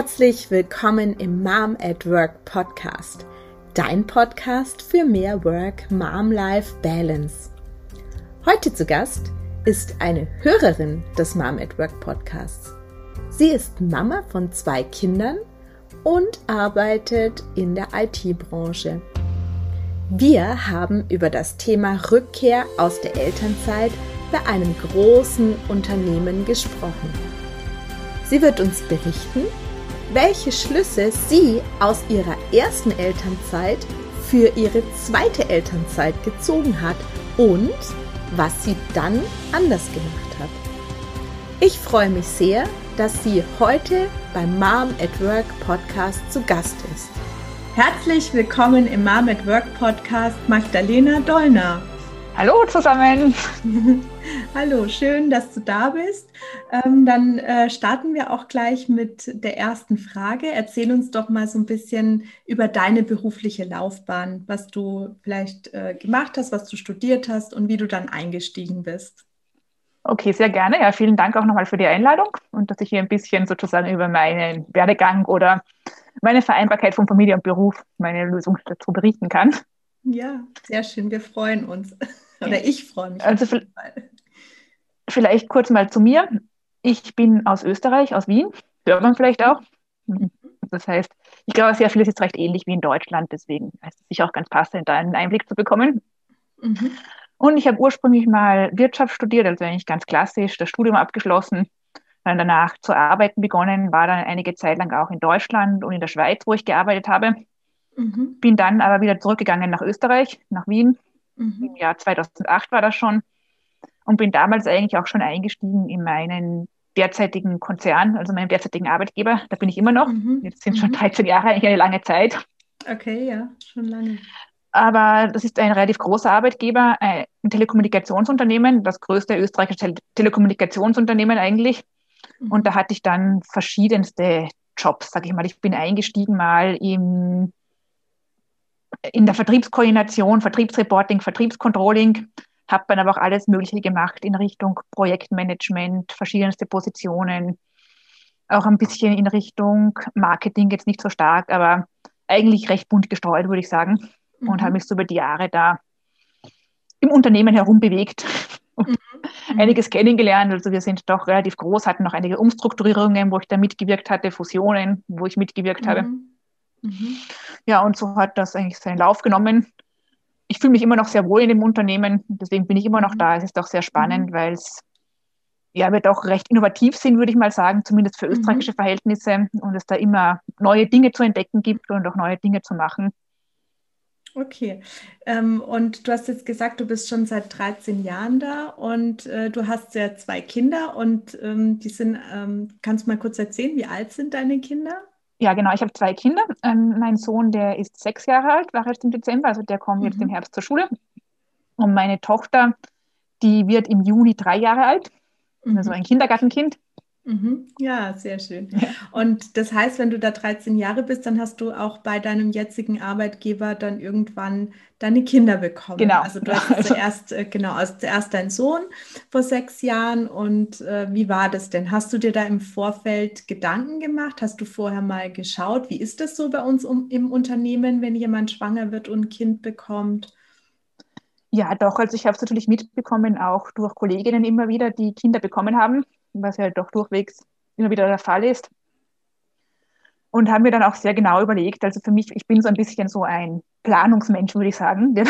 Herzlich willkommen im Mom at Work Podcast, dein Podcast für mehr Work-Mom-Life-Balance. Heute zu Gast ist eine Hörerin des Mom at Work Podcasts. Sie ist Mama von zwei Kindern und arbeitet in der IT-Branche. Wir haben über das Thema Rückkehr aus der Elternzeit bei einem großen Unternehmen gesprochen. Sie wird uns berichten, welche Schlüsse sie aus ihrer ersten Elternzeit für ihre zweite Elternzeit gezogen hat und was sie dann anders gemacht hat. Ich freue mich sehr, dass sie heute beim Mom at Work Podcast zu Gast ist. Herzlich willkommen im Mom at Work Podcast Magdalena Dollner. Hallo zusammen. Hallo, schön, dass du da bist. Ähm, dann äh, starten wir auch gleich mit der ersten Frage. Erzähl uns doch mal so ein bisschen über deine berufliche Laufbahn, was du vielleicht äh, gemacht hast, was du studiert hast und wie du dann eingestiegen bist. Okay, sehr gerne. Ja, vielen Dank auch nochmal für die Einladung und dass ich hier ein bisschen sozusagen über meinen Werdegang oder meine Vereinbarkeit von Familie und Beruf, meine Lösung dazu berichten kann. Ja, sehr schön. Wir freuen uns. Oder ich freue mich. Also vielleicht kurz mal zu mir. Ich bin aus Österreich, aus Wien. Hört man vielleicht auch. Das heißt, ich glaube, sehr vieles ist recht ähnlich wie in Deutschland. Deswegen ist es sicher auch ganz passend, da einen Einblick zu bekommen. Mhm. Und ich habe ursprünglich mal Wirtschaft studiert, also eigentlich ganz klassisch, das Studium abgeschlossen, dann danach zu arbeiten begonnen, war dann einige Zeit lang auch in Deutschland und in der Schweiz, wo ich gearbeitet habe. Mhm. Bin dann aber wieder zurückgegangen nach Österreich, nach Wien. Mhm. Im Jahr 2008 war das schon. Und bin damals eigentlich auch schon eingestiegen in meinen derzeitigen Konzern, also meinem derzeitigen Arbeitgeber. Da bin ich immer noch. Mhm. Jetzt sind schon 13 mhm. Jahre, eigentlich eine lange Zeit. Okay, ja, schon lange. Aber das ist ein relativ großer Arbeitgeber, ein Telekommunikationsunternehmen, das größte österreichische Tele Telekommunikationsunternehmen eigentlich. Mhm. Und da hatte ich dann verschiedenste Jobs, sage ich mal. Ich bin eingestiegen mal im, in der Vertriebskoordination, Vertriebsreporting, Vertriebscontrolling, habe dann aber auch alles Mögliche gemacht in Richtung Projektmanagement, verschiedenste Positionen, auch ein bisschen in Richtung Marketing, jetzt nicht so stark, aber eigentlich recht bunt gestreut, würde ich sagen mhm. und habe mich so über die Jahre da im Unternehmen herum bewegt und mhm. einiges kennengelernt. Also wir sind doch relativ groß, hatten noch einige Umstrukturierungen, wo ich da mitgewirkt hatte, Fusionen, wo ich mitgewirkt habe. Mhm. mhm. Ja, und so hat das eigentlich seinen Lauf genommen. Ich fühle mich immer noch sehr wohl in dem Unternehmen, deswegen bin ich immer noch mhm. da. Es ist auch sehr spannend, mhm. weil es ja, wir doch recht innovativ sind, würde ich mal sagen, zumindest für österreichische Verhältnisse und es da immer neue Dinge zu entdecken gibt und auch neue Dinge zu machen. Okay. Ähm, und du hast jetzt gesagt, du bist schon seit 13 Jahren da und äh, du hast ja zwei Kinder und ähm, die sind, ähm, kannst du mal kurz erzählen, wie alt sind deine Kinder? Ja, genau. Ich habe zwei Kinder. Ähm, mein Sohn, der ist sechs Jahre alt, war jetzt im Dezember, also der kommt mhm. jetzt im. Herbst zur Schule. Und meine Tochter, die wird im Juni drei Jahre alt, mhm. also ein Kindergartenkind. Mhm. Ja, sehr schön. Ja. Und das heißt, wenn du da 13 Jahre bist, dann hast du auch bei deinem jetzigen Arbeitgeber dann irgendwann deine Kinder bekommen. Genau. Also du hast also. zuerst, äh, genau, also zuerst deinen Sohn vor sechs Jahren. Und äh, wie war das denn? Hast du dir da im Vorfeld Gedanken gemacht? Hast du vorher mal geschaut, wie ist das so bei uns um, im Unternehmen, wenn jemand schwanger wird und ein Kind bekommt? Ja, doch. Also ich habe es natürlich mitbekommen, auch durch Kolleginnen immer wieder, die Kinder bekommen haben was ja doch durchwegs immer wieder der Fall ist. Und haben mir dann auch sehr genau überlegt, also für mich, ich bin so ein bisschen so ein Planungsmensch, würde ich sagen, der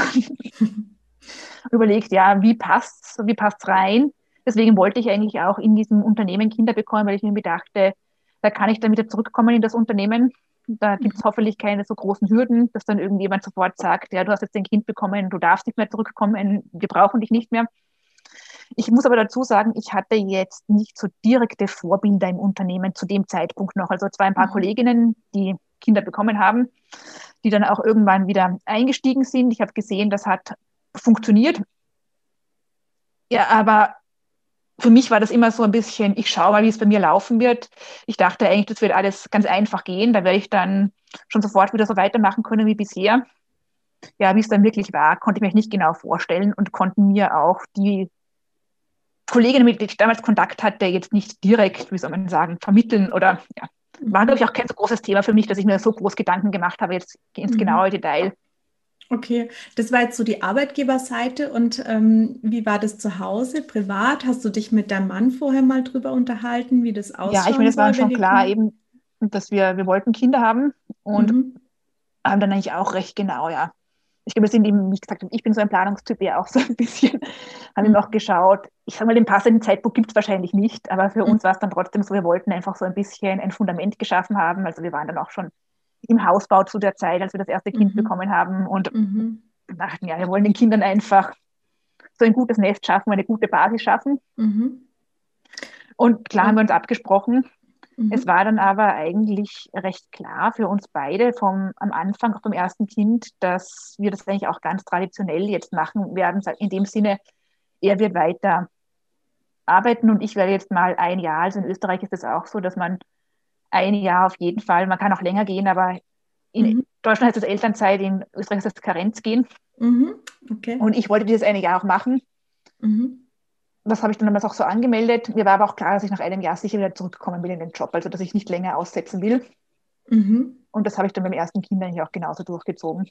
überlegt, ja, wie passt's, wie passt's rein? Deswegen wollte ich eigentlich auch in diesem Unternehmen Kinder bekommen, weil ich mir dachte, da kann ich dann wieder zurückkommen in das Unternehmen. Da gibt es mhm. hoffentlich keine so großen Hürden, dass dann irgendjemand sofort sagt, ja, du hast jetzt ein Kind bekommen, du darfst nicht mehr zurückkommen, wir brauchen dich nicht mehr. Ich muss aber dazu sagen, ich hatte jetzt nicht so direkte Vorbilder im Unternehmen zu dem Zeitpunkt noch. Also zwar ein paar mhm. Kolleginnen, die Kinder bekommen haben, die dann auch irgendwann wieder eingestiegen sind. Ich habe gesehen, das hat funktioniert. Ja, aber für mich war das immer so ein bisschen, ich schaue mal, wie es bei mir laufen wird. Ich dachte eigentlich, das wird alles ganz einfach gehen. Da werde ich dann schon sofort wieder so weitermachen können wie bisher. Ja, wie es dann wirklich war, konnte ich mir nicht genau vorstellen und konnten mir auch die Kolleginnen, mit denen ich damals Kontakt hatte, jetzt nicht direkt, wie soll man sagen, vermitteln oder ja, war, glaube ich, auch kein so großes Thema für mich, dass ich mir so groß Gedanken gemacht habe, jetzt ins mhm. genaue Detail. Okay, das war jetzt so die Arbeitgeberseite und ähm, wie war das zu Hause, privat? Hast du dich mit deinem Mann vorher mal drüber unterhalten, wie das aussieht? Ja, ich meine, es war schon klar eben, dass wir, wir wollten Kinder haben und mhm. haben dann eigentlich auch recht genau, ja. Ich glaube, wir sind eben, wie gesagt, ich bin so ein Planungstyp ja auch so ein bisschen, haben mhm. noch geschaut, ich sage mal, den passenden Zeitpunkt gibt es wahrscheinlich nicht, aber für mhm. uns war es dann trotzdem so, wir wollten einfach so ein bisschen ein Fundament geschaffen haben, also wir waren dann auch schon im Hausbau zu der Zeit, als wir das erste Kind mhm. bekommen haben und mhm. dachten, ja, wir wollen den Kindern einfach so ein gutes Nest schaffen, eine gute Basis schaffen. Mhm. Und klar haben wir uns abgesprochen. Mhm. Es war dann aber eigentlich recht klar für uns beide vom, am Anfang, beim ersten Kind, dass wir das eigentlich auch ganz traditionell jetzt machen werden. In dem Sinne, er wird weiter arbeiten und ich werde jetzt mal ein Jahr, also in Österreich ist es auch so, dass man ein Jahr auf jeden Fall. Man kann auch länger gehen, aber in mhm. Deutschland heißt das Elternzeit, in Österreich ist das Karenz gehen. Mhm. Okay. Und ich wollte dieses eine Jahr auch machen. Mhm. Das habe ich dann damals auch so angemeldet. Mir war aber auch klar, dass ich nach einem Jahr sicher wieder zurückkommen will in den Job, also dass ich nicht länger aussetzen will. Mhm. Und das habe ich dann beim ersten Kind eigentlich auch genauso durchgezogen.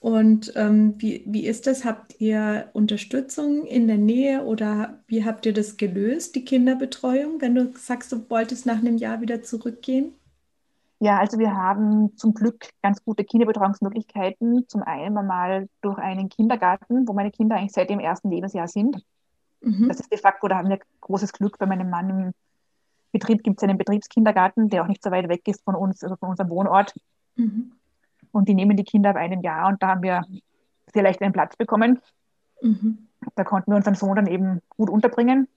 Und ähm, wie, wie ist das? Habt ihr Unterstützung in der Nähe oder wie habt ihr das gelöst, die Kinderbetreuung, wenn du sagst, du wolltest nach einem Jahr wieder zurückgehen? Ja, also wir haben zum Glück ganz gute Kinderbetreuungsmöglichkeiten. Zum einen einmal durch einen Kindergarten, wo meine Kinder eigentlich seit dem ersten Lebensjahr sind. Mhm. Das ist de facto, da haben wir großes Glück. Bei meinem Mann im Betrieb gibt es einen Betriebskindergarten, der auch nicht so weit weg ist von uns, also von unserem Wohnort. Mhm. Und die nehmen die Kinder ab einem Jahr und da haben wir sehr leicht einen Platz bekommen. Mhm. Da konnten wir unseren Sohn dann eben gut unterbringen.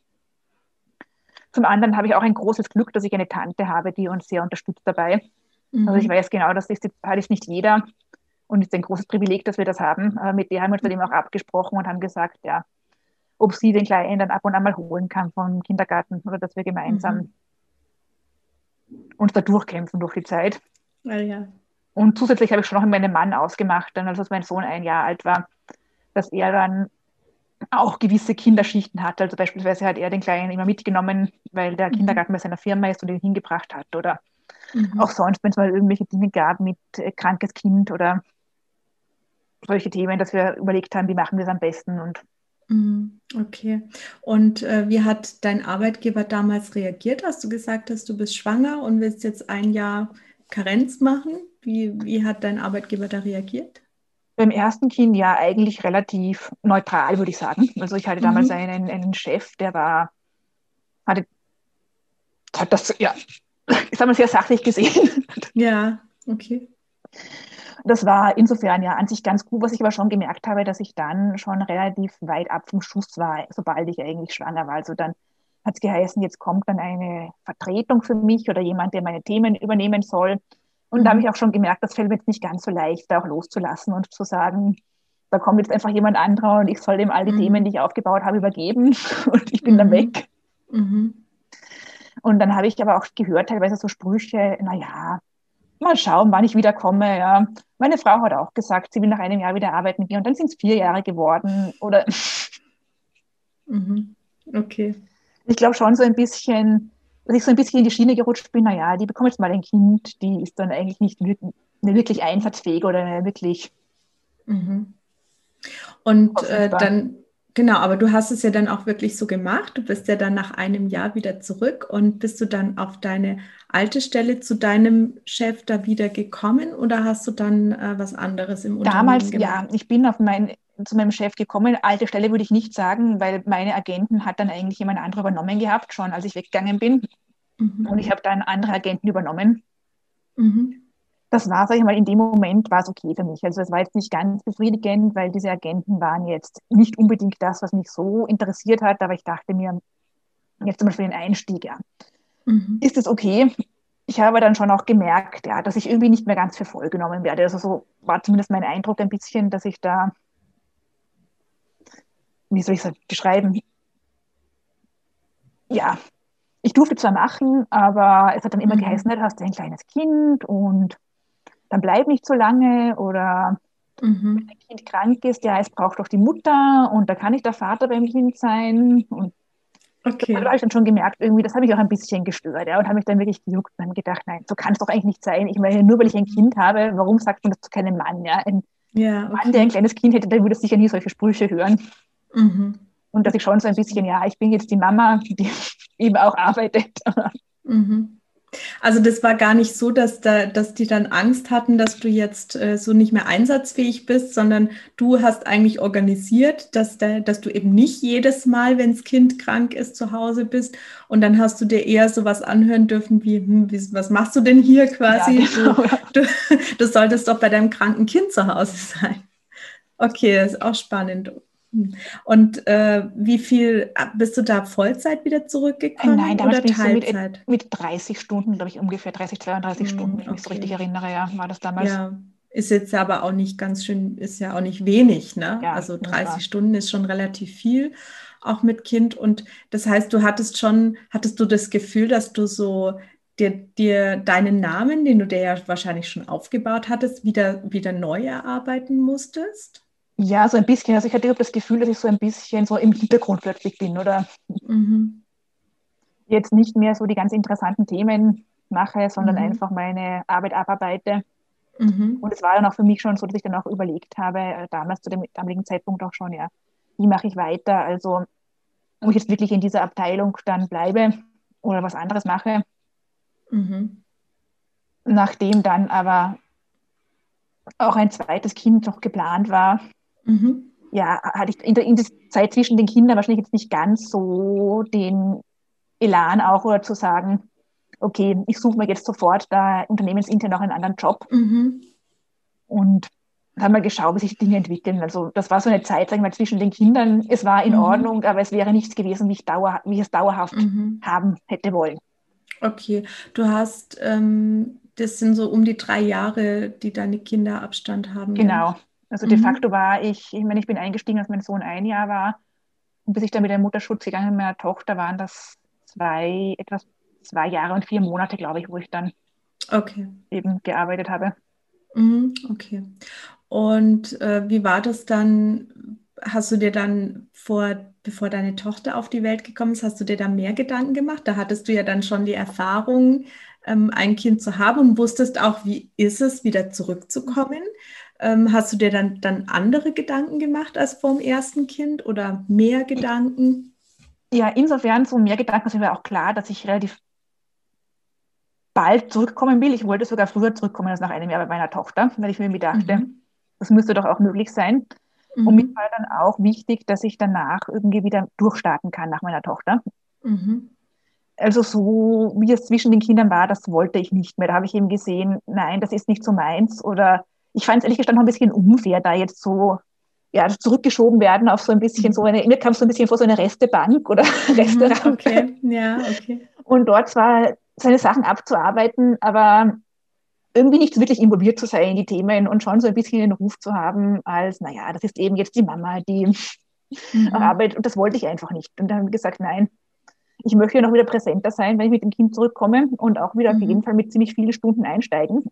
Zum anderen habe ich auch ein großes Glück, dass ich eine Tante habe, die uns sehr unterstützt dabei. Mhm. Also ich weiß genau, das ist, das nicht jeder und es ist ein großes Privileg, dass wir das haben. Aber mit der haben wir uns dann eben auch abgesprochen und haben gesagt, ja, ob sie den Kleinen dann ab und an mal holen kann vom Kindergarten oder dass wir gemeinsam mhm. uns da durchkämpfen durch die Zeit. Ja, ja. Und zusätzlich habe ich schon noch mit meinem Mann ausgemacht, dann als mein Sohn ein Jahr alt war, dass er dann auch gewisse Kinderschichten hat. Also beispielsweise hat er den Kleinen immer mitgenommen, weil der mhm. Kindergarten bei seiner Firma ist und ihn hingebracht hat. Oder mhm. auch sonst, wenn es mal irgendwelche Dinge gab mit äh, krankes Kind oder solche Themen, dass wir überlegt haben, wie machen wir es am besten. Und mhm. Okay. Und äh, wie hat dein Arbeitgeber damals reagiert, als du gesagt hast, du bist schwanger und willst jetzt ein Jahr Karenz machen? Wie, wie hat dein Arbeitgeber da reagiert? Beim ersten Kind ja eigentlich relativ neutral, würde ich sagen. Also ich hatte damals mhm. einen, einen Chef, der war, hatte, hat das, ja, ich sage mal sehr sachlich gesehen. Ja, okay. Das war insofern ja an sich ganz gut, was ich aber schon gemerkt habe, dass ich dann schon relativ weit ab vom Schuss war, sobald ich eigentlich schwanger war. Also dann hat es geheißen, jetzt kommt dann eine Vertretung für mich oder jemand, der meine Themen übernehmen soll. Und da habe ich auch schon gemerkt, das fällt mir jetzt nicht ganz so leicht, da auch loszulassen und zu sagen, da kommt jetzt einfach jemand anderer und ich soll dem all die mhm. Themen, die ich aufgebaut habe, übergeben und ich bin mhm. dann weg. Mhm. Und dann habe ich aber auch gehört, teilweise so Sprüche, naja, mal schauen, wann ich wiederkomme. Ja. Meine Frau hat auch gesagt, sie will nach einem Jahr wieder arbeiten mit mir und dann sind es vier Jahre geworden. Oder mhm. okay. Ich glaube schon so ein bisschen, dass ich so ein bisschen in die Schiene gerutscht bin, naja, die bekommt jetzt mal ein Kind, die ist dann eigentlich nicht wirklich, wirklich einsatzfähig oder wirklich. Mhm. Und äh, dann, genau, aber du hast es ja dann auch wirklich so gemacht. Du bist ja dann nach einem Jahr wieder zurück und bist du dann auf deine alte Stelle zu deinem Chef da wieder gekommen oder hast du dann äh, was anderes im Unternehmen Damals, gemacht? ja, ich bin auf mein zu meinem Chef gekommen. Alte Stelle würde ich nicht sagen, weil meine Agenten hat dann eigentlich jemand anderer übernommen gehabt, schon als ich weggegangen bin. Mhm. Und ich habe dann andere Agenten übernommen. Mhm. Das war, sage ich mal, in dem Moment war es okay für mich. Also es war jetzt nicht ganz befriedigend, weil diese Agenten waren jetzt nicht unbedingt das, was mich so interessiert hat, aber ich dachte mir, jetzt zum Beispiel den Einstieg, ja, mhm. ist es okay? Ich habe dann schon auch gemerkt, ja, dass ich irgendwie nicht mehr ganz für voll genommen werde. Also so war zumindest mein Eindruck ein bisschen, dass ich da wie soll ich es beschreiben? Ja, ich durfte zwar machen, aber es hat dann immer mhm. geheißen, du hast ein kleines Kind und dann bleib nicht so lange oder mhm. wenn ein Kind krank ist, ja, es braucht doch die Mutter und da kann nicht der Vater beim Kind sein. Und Okay. Da habe ich dann schon gemerkt, irgendwie, das habe ich auch ein bisschen gestört, ja, und habe mich dann wirklich gejuckt und gedacht, nein, so kann es doch eigentlich nicht sein. Ich meine, nur weil ich ein Kind habe, warum sagt man das zu keinem Mann, ja? Ein ja, okay. Mann, der ein kleines Kind hätte, der würde sicher nie solche Sprüche hören. Mhm. Und dass ich schon so ein bisschen, ja, ich bin jetzt die Mama, die eben auch arbeitet. Mhm. Also das war gar nicht so, dass, da, dass die dann Angst hatten, dass du jetzt äh, so nicht mehr einsatzfähig bist, sondern du hast eigentlich organisiert, dass, da, dass du eben nicht jedes Mal, wenn das Kind krank ist, zu Hause bist. Und dann hast du dir eher sowas anhören dürfen wie, hm, wie was machst du denn hier quasi? Ja, genau. du, du, du solltest doch bei deinem kranken Kind zu Hause sein. Okay, das ist auch spannend. Und äh, wie viel bist du da Vollzeit wieder zurückgekommen? Nein, damals oder bin Teilzeit? So mit, mit 30 Stunden, glaube ich, ungefähr 30, 32 hm, Stunden, wenn ich mich so richtig erinnere, ja, war das damals. Ja, ist jetzt aber auch nicht ganz schön, ist ja auch nicht wenig, ne? Ja, also 30 Stunden ist schon relativ viel, auch mit Kind. Und das heißt, du hattest schon, hattest du das Gefühl, dass du so dir, dir deinen Namen, den du dir ja wahrscheinlich schon aufgebaut hattest, wieder, wieder neu erarbeiten musstest? Ja, so ein bisschen. Also ich hatte das Gefühl, dass ich so ein bisschen so im Hintergrund plötzlich bin oder mhm. jetzt nicht mehr so die ganz interessanten Themen mache, sondern mhm. einfach meine Arbeit abarbeite. Mhm. Und es war dann auch für mich schon so, dass ich dann auch überlegt habe, äh, damals zu dem damaligen Zeitpunkt auch schon, ja, wie mache ich weiter? Also, ob ich jetzt wirklich in dieser Abteilung dann bleibe oder was anderes mache. Mhm. Nachdem dann aber auch ein zweites Kind noch geplant war, Mhm. Ja, hatte ich in der, in der Zeit zwischen den Kindern wahrscheinlich jetzt nicht ganz so den Elan auch oder zu sagen, okay, ich suche mir jetzt sofort da unternehmensintern noch einen anderen Job. Mhm. Und haben wir geschaut, wie sich die Dinge entwickeln. Also das war so eine Zeit, sagen wir, zwischen den Kindern. Es war in mhm. Ordnung, aber es wäre nichts gewesen, wie ich, dauer, wie ich es dauerhaft mhm. haben hätte wollen. Okay, du hast, ähm, das sind so um die drei Jahre, die deine Kinder Abstand haben. Genau. Also de mhm. facto war ich, ich meine, ich bin eingestiegen, als mein Sohn ein Jahr war. Und bis ich dann mit dem Mutterschutz gegangen bin, meiner Tochter, waren das zwei, etwas zwei Jahre und vier Monate, glaube ich, wo ich dann okay. eben gearbeitet habe. Mhm, okay. Und äh, wie war das dann? Hast du dir dann vor, bevor deine Tochter auf die Welt gekommen ist, hast du dir da mehr Gedanken gemacht? Da hattest du ja dann schon die Erfahrung, ähm, ein Kind zu haben und wusstest auch, wie ist es, wieder zurückzukommen. Ähm, hast du dir dann, dann andere Gedanken gemacht als vor dem ersten Kind oder mehr Gedanken? Ja, insofern so mehr Gedanken sind mir auch klar, dass ich relativ bald zurückkommen will. Ich wollte sogar früher zurückkommen als nach einem Jahr bei meiner Tochter, weil ich mir dachte, mhm. das müsste doch auch möglich sein. Mhm. Und mir war dann auch wichtig, dass ich danach irgendwie wieder durchstarten kann nach meiner Tochter. Mhm. Also so wie es zwischen den Kindern war, das wollte ich nicht mehr. Da habe ich eben gesehen, nein, das ist nicht so meins oder ich fand es ehrlich gesagt noch ein bisschen unfair, da jetzt so ja, zurückgeschoben werden auf so ein bisschen so eine, mir kam so ein bisschen vor so eine Restebank oder mhm, Restaurant. Okay, ja, okay. Und dort zwar seine Sachen abzuarbeiten, aber irgendwie nicht wirklich involviert zu sein in die Themen und schon so ein bisschen den Ruf zu haben, als, naja, das ist eben jetzt die Mama, die mhm. arbeitet und das wollte ich einfach nicht. Und dann haben wir gesagt, nein, ich möchte noch wieder präsenter sein, wenn ich mit dem Kind zurückkomme und auch wieder mhm. auf jeden Fall mit ziemlich vielen Stunden einsteigen.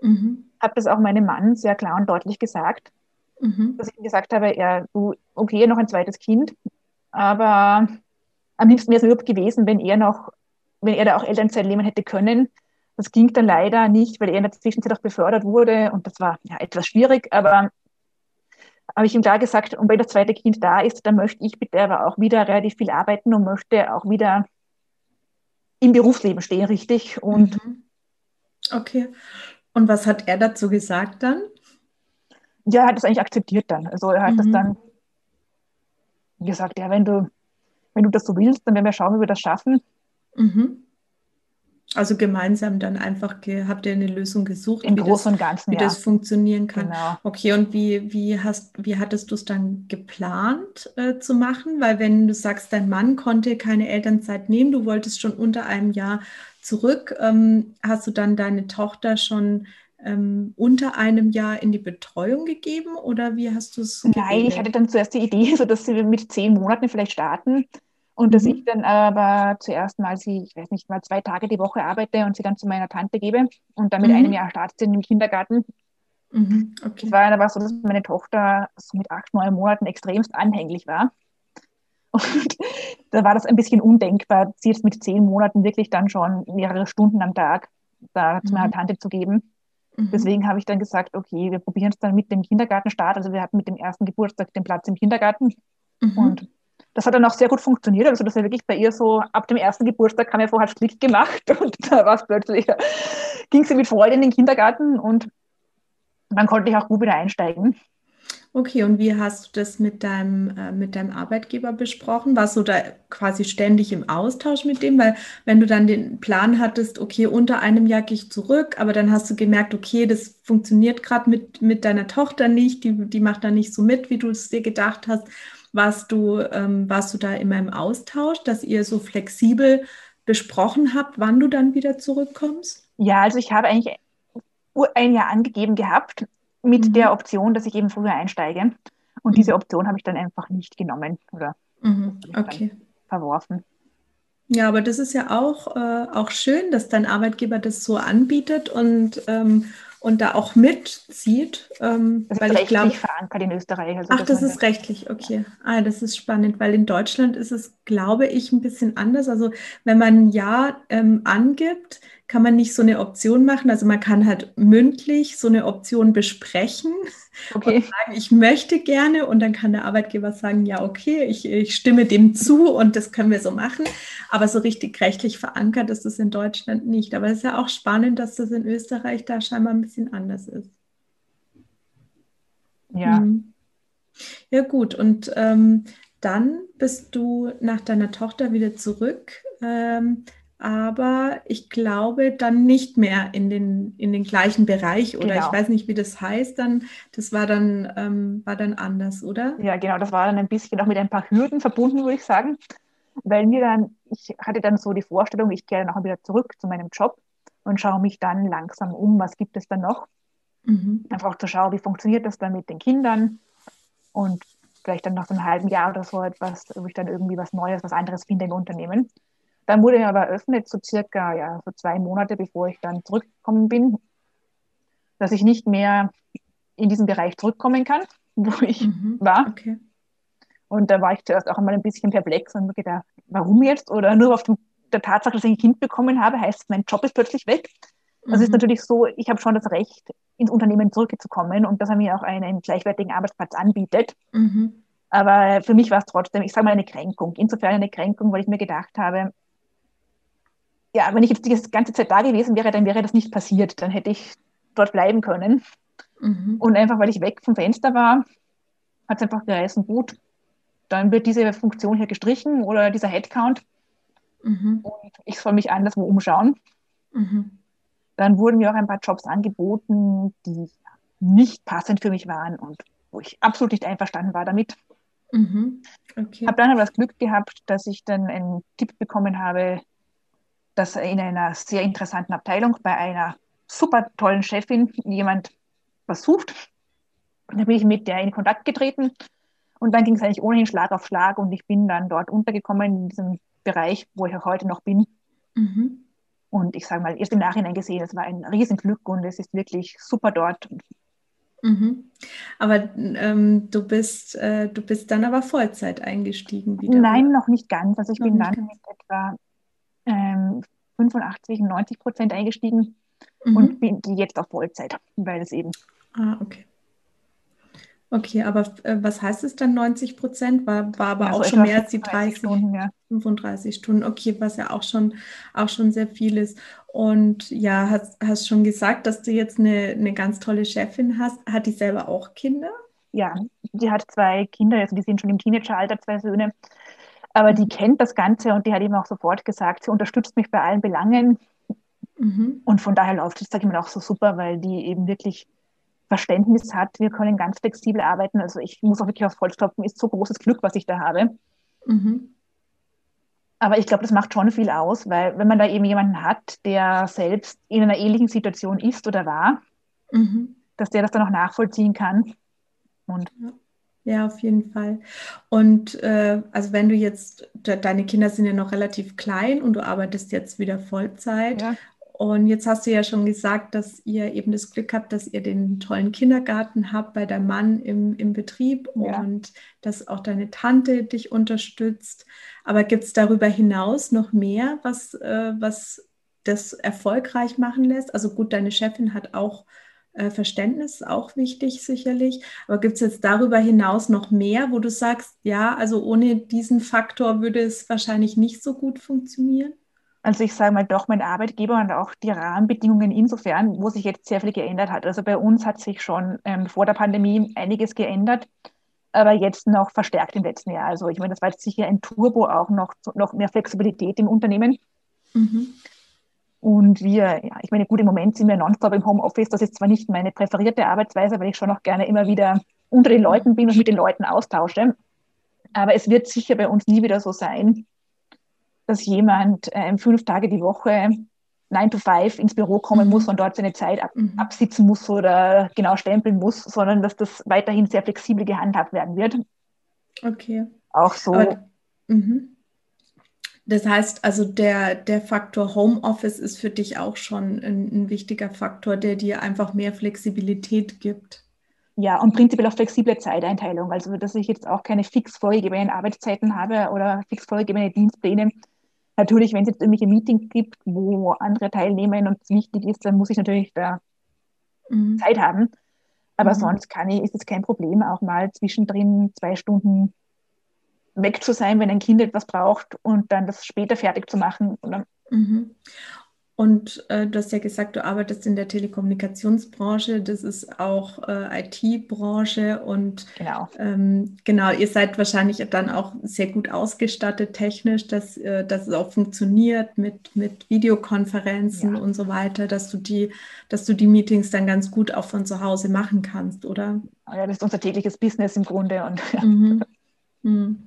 Mhm. Habe das auch meinem Mann sehr klar und deutlich gesagt, mhm. dass ich ihm gesagt habe, ja, du, okay, noch ein zweites Kind, aber am liebsten wäre es überhaupt gewesen, wenn er noch, wenn er da auch Elternzeit nehmen hätte können. Das ging dann leider nicht, weil er in der Zwischenzeit auch befördert wurde und das war ja etwas schwierig, aber habe ich ihm klar gesagt, und wenn das zweite Kind da ist, dann möchte ich bitte aber auch wieder relativ viel arbeiten und möchte auch wieder im Berufsleben stehen, richtig. Und mhm. okay. Und was hat er dazu gesagt dann? Ja, er hat das eigentlich akzeptiert dann. Also er hat mhm. das dann gesagt, ja, wenn du, wenn du das so willst, dann werden wir schauen, wie wir das schaffen. Mhm. Also gemeinsam dann einfach habt ihr eine Lösung gesucht, Im Großen und Ganzen, wie ja. das funktionieren kann. Genau. Okay, und wie, wie, hast, wie hattest du es dann geplant äh, zu machen? Weil wenn du sagst, dein Mann konnte keine Elternzeit nehmen, du wolltest schon unter einem Jahr zurück. Ähm, hast du dann deine Tochter schon ähm, unter einem Jahr in die Betreuung gegeben oder wie hast du es? Nein, ich hatte dann zuerst die Idee, so dass sie mit zehn Monaten vielleicht starten und dass mhm. ich dann aber zuerst mal sie, ich weiß nicht mal zwei Tage die Woche arbeite und sie dann zu meiner Tante gebe und dann mit mhm. einem Jahr startet sie im Kindergarten. Mhm. Okay. Es war aber so, dass meine Tochter so mit acht, neun Monaten extremst anhänglich war. Und da war das ein bisschen undenkbar, sie jetzt mit zehn Monaten wirklich dann schon mehrere Stunden am Tag da mhm. zu meiner Tante zu geben. Mhm. Deswegen habe ich dann gesagt, okay, wir probieren es dann mit dem Kindergartenstart. Also wir hatten mit dem ersten Geburtstag den Platz im Kindergarten. Mhm. Und das hat dann auch sehr gut funktioniert. Also das war wirklich bei ihr so, ab dem ersten Geburtstag haben wir vorher Klick gemacht und da war es plötzlich, ging sie mit Freude in den Kindergarten und dann konnte ich auch gut wieder einsteigen. Okay, und wie hast du das mit deinem, äh, mit deinem Arbeitgeber besprochen? Warst du da quasi ständig im Austausch mit dem? Weil wenn du dann den Plan hattest, okay, unter einem Jahr gehe ich zurück, aber dann hast du gemerkt, okay, das funktioniert gerade mit, mit deiner Tochter nicht, die, die macht da nicht so mit, wie du es dir gedacht hast. Warst du, ähm, warst du da immer im Austausch, dass ihr so flexibel besprochen habt, wann du dann wieder zurückkommst? Ja, also ich habe eigentlich ein Jahr angegeben gehabt mit mhm. der Option, dass ich eben früher einsteige. Und mhm. diese Option habe ich dann einfach nicht genommen oder mhm. okay. verworfen. Ja, aber das ist ja auch, äh, auch schön, dass dein Arbeitgeber das so anbietet und, ähm, und da auch mitzieht. Ähm, das ist weil rechtlich ich glaub, verankert in Österreich. Also ach, das ist rechtlich, okay. Ah, das ist spannend, weil in Deutschland ist es, glaube ich, ein bisschen anders. Also wenn man Ja ähm, angibt, kann man nicht so eine Option machen. Also man kann halt mündlich so eine Option besprechen okay. und sagen, ich möchte gerne und dann kann der Arbeitgeber sagen, ja, okay, ich, ich stimme dem zu und das können wir so machen. Aber so richtig rechtlich verankert ist es in Deutschland nicht. Aber es ist ja auch spannend, dass das in Österreich da scheinbar ein bisschen anders ist. Ja. Mhm. Ja, gut. Und ähm, dann bist du nach deiner Tochter wieder zurück. Ähm, aber ich glaube dann nicht mehr in den, in den gleichen Bereich oder genau. ich weiß nicht, wie das heißt dann. Das war dann, ähm, war dann anders, oder? Ja, genau, das war dann ein bisschen auch mit ein paar Hürden verbunden, würde ich sagen. Weil mir dann, ich hatte dann so die Vorstellung, ich kehre dann auch wieder zurück zu meinem Job und schaue mich dann langsam um, was gibt es dann noch. Mhm. Einfach auch zu schauen, wie funktioniert das dann mit den Kindern und vielleicht dann nach so einem halben Jahr oder so etwas, wo ich dann irgendwie was Neues, was anderes finde im Unternehmen. Dann wurde er aber eröffnet, so circa ja, so zwei Monate, bevor ich dann zurückgekommen bin, dass ich nicht mehr in diesen Bereich zurückkommen kann, wo ich mhm, war. Okay. Und da war ich zuerst auch einmal ein bisschen perplex und mir gedacht, warum jetzt? Oder nur auf der Tatsache, dass ich ein Kind bekommen habe, heißt, mein Job ist plötzlich weg. Mhm. Also es ist natürlich so, ich habe schon das Recht, ins Unternehmen zurückzukommen und dass er mir auch einen gleichwertigen Arbeitsplatz anbietet. Mhm. Aber für mich war es trotzdem, ich sage mal, eine Kränkung. Insofern eine Kränkung, weil ich mir gedacht habe, ja, wenn ich jetzt die ganze Zeit da gewesen wäre, dann wäre das nicht passiert. Dann hätte ich dort bleiben können. Mhm. Und einfach, weil ich weg vom Fenster war, hat es einfach geheißen, gut, dann wird diese Funktion hier gestrichen oder dieser Headcount. Mhm. Und ich soll mich anderswo umschauen. Mhm. Dann wurden mir auch ein paar Jobs angeboten, die nicht passend für mich waren und wo ich absolut nicht einverstanden war damit. Mhm. Okay. Habe dann aber das Glück gehabt, dass ich dann einen Tipp bekommen habe, dass in einer sehr interessanten Abteilung bei einer super tollen Chefin jemand was sucht. Und da bin ich mit der in Kontakt getreten und dann ging es eigentlich ohnehin Schlag auf Schlag und ich bin dann dort untergekommen in diesem Bereich, wo ich auch heute noch bin. Mhm. Und ich sage mal, erst im Nachhinein gesehen, es war ein Riesenglück und es ist wirklich super dort. Mhm. Aber ähm, du bist äh, du bist dann aber Vollzeit eingestiegen wieder? Nein, noch nicht ganz. Also ich noch bin dann mit etwa ähm, 85, 90 Prozent eingestiegen mhm. und bin jetzt auf Vollzeit, weil es eben. Ah, okay. Okay, aber äh, was heißt es dann 90 Prozent? War, war aber also auch schon mehr als die 30 Stunden, ja. 35 Stunden, okay, was ja auch schon, auch schon sehr viel ist. Und ja, hast, hast schon gesagt, dass du jetzt eine, eine ganz tolle Chefin hast. Hat die selber auch Kinder? Ja, die hat zwei Kinder, also die sind schon im Teenageralter, zwei Söhne. Aber die kennt das Ganze und die hat eben auch sofort gesagt, sie unterstützt mich bei allen Belangen. Mhm. Und von daher läuft es, sage ich mal, auch so super, weil die eben wirklich Verständnis hat. Wir können ganz flexibel arbeiten. Also ich muss auch wirklich aufs Holz klopfen, ist so großes Glück, was ich da habe. Mhm. Aber ich glaube, das macht schon viel aus, weil wenn man da eben jemanden hat, der selbst in einer ähnlichen Situation ist oder war, mhm. dass der das dann auch nachvollziehen kann. Und ja. Ja, auf jeden Fall. Und äh, also wenn du jetzt, de deine Kinder sind ja noch relativ klein und du arbeitest jetzt wieder Vollzeit. Ja. Und jetzt hast du ja schon gesagt, dass ihr eben das Glück habt, dass ihr den tollen Kindergarten habt bei deinem Mann im, im Betrieb ja. und dass auch deine Tante dich unterstützt. Aber gibt es darüber hinaus noch mehr, was, äh, was das erfolgreich machen lässt? Also gut, deine Chefin hat auch äh, Verständnis, auch wichtig sicherlich. Aber gibt es jetzt darüber hinaus noch mehr, wo du sagst, ja, also ohne diesen Faktor würde es wahrscheinlich nicht so gut funktionieren? Also ich sage mal doch mein Arbeitgeber und auch die Rahmenbedingungen insofern, wo sich jetzt sehr viel geändert hat. Also bei uns hat sich schon ähm, vor der Pandemie einiges geändert, aber jetzt noch verstärkt im letzten Jahr. Also ich meine, das war jetzt sicher ein Turbo auch noch, noch mehr Flexibilität im Unternehmen. Mhm. Und wir, ja, ich meine, gut, im Moment sind wir nonstop im Homeoffice. Das ist zwar nicht meine präferierte Arbeitsweise, weil ich schon auch gerne immer wieder unter den Leuten bin und mit den Leuten austausche. Aber es wird sicher bei uns nie wieder so sein, dass jemand äh, fünf Tage die Woche 9 to 5 ins Büro kommen mhm. muss und dort seine Zeit ab, mhm. absitzen muss oder genau stempeln muss, sondern dass das weiterhin sehr flexibel gehandhabt werden wird. Okay. Auch so. Aber, mhm. Das heißt, also der, der Faktor Homeoffice ist für dich auch schon ein, ein wichtiger Faktor, der dir einfach mehr Flexibilität gibt. Ja, und prinzipiell auch flexible Zeiteinteilung. Also, dass ich jetzt auch keine fix vorgegebenen Arbeitszeiten habe oder fix vorgegebene Dienstpläne, Natürlich, wenn es jetzt irgendwelche Meetings gibt, wo andere teilnehmen und es wichtig ist, dann muss ich natürlich da mhm. Zeit haben. Aber mhm. sonst kann ich, ist es kein Problem, auch mal zwischendrin zwei Stunden weg zu sein, wenn ein Kind etwas braucht und dann das später fertig zu machen. Mhm. Und äh, du hast ja gesagt, du arbeitest in der Telekommunikationsbranche, das ist auch äh, IT-Branche und genau. Ähm, genau, ihr seid wahrscheinlich dann auch sehr gut ausgestattet technisch, dass, äh, dass es auch funktioniert mit, mit Videokonferenzen ja. und so weiter, dass du die, dass du die Meetings dann ganz gut auch von zu Hause machen kannst, oder? Ja, das ist unser tägliches Business im Grunde und mhm. Mhm.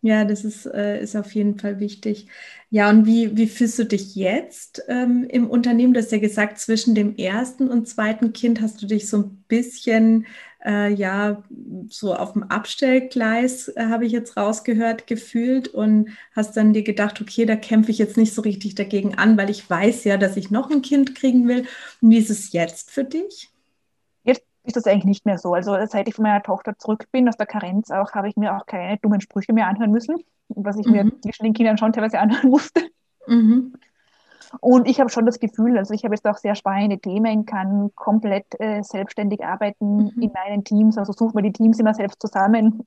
Ja, das ist, äh, ist auf jeden Fall wichtig. Ja, und wie, wie fühlst du dich jetzt ähm, im Unternehmen? Du hast ja gesagt, zwischen dem ersten und zweiten Kind hast du dich so ein bisschen, äh, ja, so auf dem Abstellgleis, äh, habe ich jetzt rausgehört, gefühlt und hast dann dir gedacht, okay, da kämpfe ich jetzt nicht so richtig dagegen an, weil ich weiß ja, dass ich noch ein Kind kriegen will. Und wie ist es jetzt für dich? Ist das eigentlich nicht mehr so. Also seit ich von meiner Tochter zurück bin, aus der Karenz auch, habe ich mir auch keine dummen Sprüche mehr anhören müssen, was ich mhm. mir zwischen den Kindern schon teilweise anhören musste. Mhm. Und ich habe schon das Gefühl, also ich habe jetzt auch sehr spannende Themen, kann komplett äh, selbstständig arbeiten mhm. in meinen Teams, also suche mir die Teams immer selbst zusammen.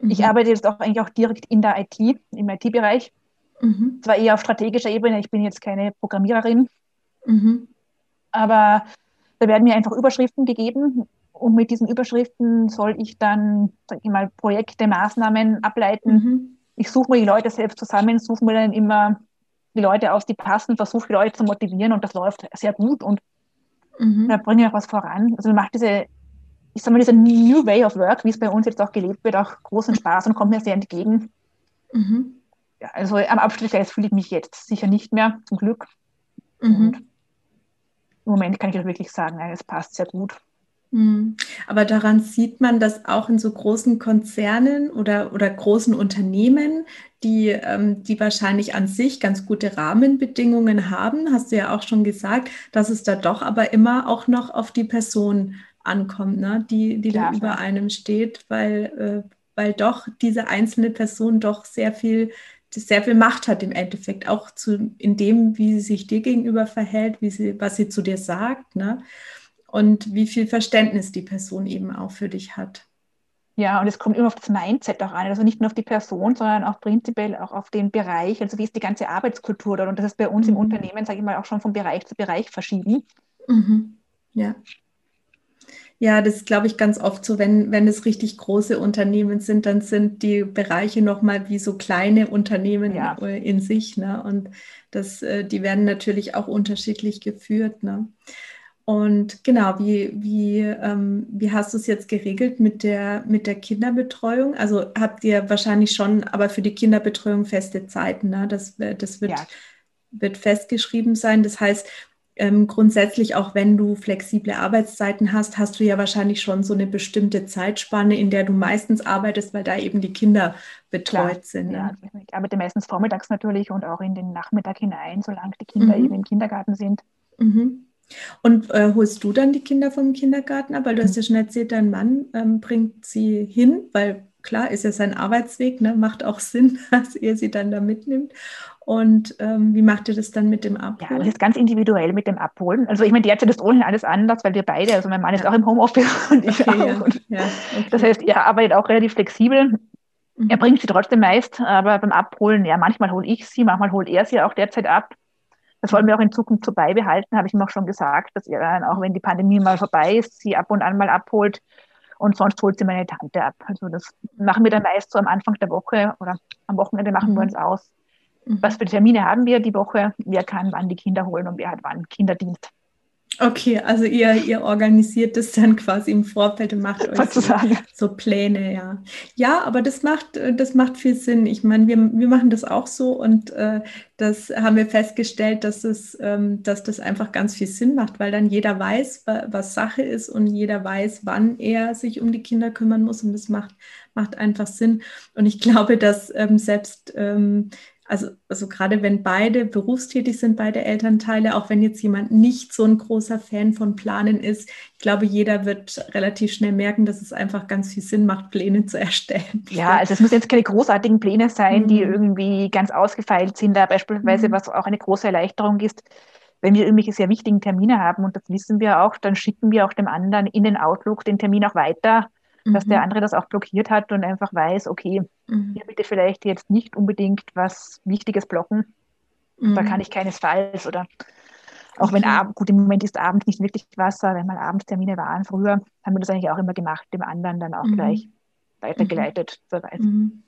Mhm. Ich arbeite jetzt auch eigentlich auch direkt in der IT, im IT-Bereich. Mhm. Zwar eher auf strategischer Ebene, ich bin jetzt keine Programmiererin, mhm. aber da werden mir einfach Überschriften gegeben und mit diesen Überschriften soll ich dann, sag ich mal, Projekte, Maßnahmen ableiten. Mhm. Ich suche mir die Leute selbst zusammen, suche mir dann immer die Leute aus, die passen, versuche die Leute zu motivieren und das läuft sehr gut und mhm. da bringe ich auch was voran. Also macht diese, ich sag mal, diese New Way of Work, wie es bei uns jetzt auch gelebt wird, auch großen Spaß und kommt mir sehr entgegen. Mhm. Ja, also am Abschluss fühle ich mich jetzt sicher nicht mehr, zum Glück. Mhm. Und im Moment kann ich auch wirklich sagen, es passt sehr gut. Hm. Aber daran sieht man, dass auch in so großen Konzernen oder, oder großen Unternehmen, die, ähm, die wahrscheinlich an sich ganz gute Rahmenbedingungen haben, hast du ja auch schon gesagt, dass es da doch aber immer auch noch auf die Person ankommt, ne? die, die da über einem steht, weil, äh, weil doch diese einzelne Person doch sehr viel sehr viel Macht hat im Endeffekt, auch zu, in dem, wie sie sich dir gegenüber verhält, wie sie, was sie zu dir sagt, ne? Und wie viel Verständnis die Person eben auch für dich hat. Ja, und es kommt immer auf das Mindset auch an, also nicht nur auf die Person, sondern auch prinzipiell auch auf den Bereich, also wie ist die ganze Arbeitskultur dort. Und das ist bei uns mhm. im Unternehmen, sage ich mal, auch schon von Bereich zu Bereich verschieden. Mhm. Ja. Ja, das glaube ich, ganz oft so, wenn, wenn es richtig große Unternehmen sind, dann sind die Bereiche nochmal wie so kleine Unternehmen ja. in sich. Ne? Und das, äh, die werden natürlich auch unterschiedlich geführt. Ne? Und genau, wie, wie, ähm, wie hast du es jetzt geregelt mit der, mit der Kinderbetreuung? Also habt ihr wahrscheinlich schon, aber für die Kinderbetreuung feste Zeiten, ne? Das, äh, das wird, ja. wird festgeschrieben sein. Das heißt, ähm, grundsätzlich, auch wenn du flexible Arbeitszeiten hast, hast du ja wahrscheinlich schon so eine bestimmte Zeitspanne, in der du meistens arbeitest, weil da eben die Kinder betreut Klar, sind. Ja, ne? ich arbeite meistens vormittags natürlich und auch in den Nachmittag hinein, solange die Kinder mhm. eben im Kindergarten sind. Mhm. Und äh, holst du dann die Kinder vom Kindergarten ab? Weil du hast ja schon erzählt, dein Mann ähm, bringt sie hin, weil klar ist ja sein Arbeitsweg, ne? macht auch Sinn, dass er sie dann da mitnimmt. Und ähm, wie macht ihr das dann mit dem Abholen? Ja, das ist ganz individuell mit dem Abholen. Also ich meine, derzeit ist ohnehin alles anders, weil wir beide, also mein Mann ja. ist auch im Homeoffice und ich okay, auch. Ja. Und ja, okay. Das heißt, er arbeitet auch relativ flexibel. Mhm. Er bringt sie trotzdem meist, aber beim Abholen, ja, manchmal hole ich sie, manchmal holt er sie auch derzeit ab. Das wollen wir auch in Zukunft so beibehalten, habe ich ihm auch schon gesagt, dass er dann, auch wenn die Pandemie mal vorbei ist, sie ab und an mal abholt und sonst holt sie meine Tante ab. Also das machen wir dann meist so am Anfang der Woche oder am Wochenende machen mhm. wir uns aus Mhm. Was für Termine haben wir die Woche? Wer kann wann die Kinder holen und wer hat wann Kinderdienst? Okay, also ihr, ihr organisiert das dann quasi im Vorfeld und macht euch so, so, Pläne, ja. Ja, aber das macht, das macht viel Sinn. Ich meine, wir, wir machen das auch so und äh, das haben wir festgestellt, dass, es, ähm, dass das einfach ganz viel Sinn macht, weil dann jeder weiß, was Sache ist und jeder weiß, wann er sich um die Kinder kümmern muss und das macht, macht einfach Sinn. Und ich glaube, dass ähm, selbst ähm, also, also gerade wenn beide berufstätig sind, beide Elternteile, auch wenn jetzt jemand nicht so ein großer Fan von Planen ist, ich glaube, jeder wird relativ schnell merken, dass es einfach ganz viel Sinn macht, Pläne zu erstellen. Ja, also es müssen jetzt keine großartigen Pläne sein, mhm. die irgendwie ganz ausgefeilt sind. Da beispielsweise, mhm. was auch eine große Erleichterung ist, wenn wir irgendwelche sehr wichtigen Termine haben, und das wissen wir auch, dann schicken wir auch dem anderen in den Outlook den Termin auch weiter dass der mhm. andere das auch blockiert hat und einfach weiß, okay, mhm. hier bitte vielleicht jetzt nicht unbedingt was Wichtiges blocken. Mhm. Da kann ich keinesfalls oder auch wenn Abend, gut, im Moment ist Abend nicht wirklich Wasser, wenn mal Abendtermine waren früher, haben wir das eigentlich auch immer gemacht, dem anderen dann auch mhm. gleich weitergeleitet. Mhm.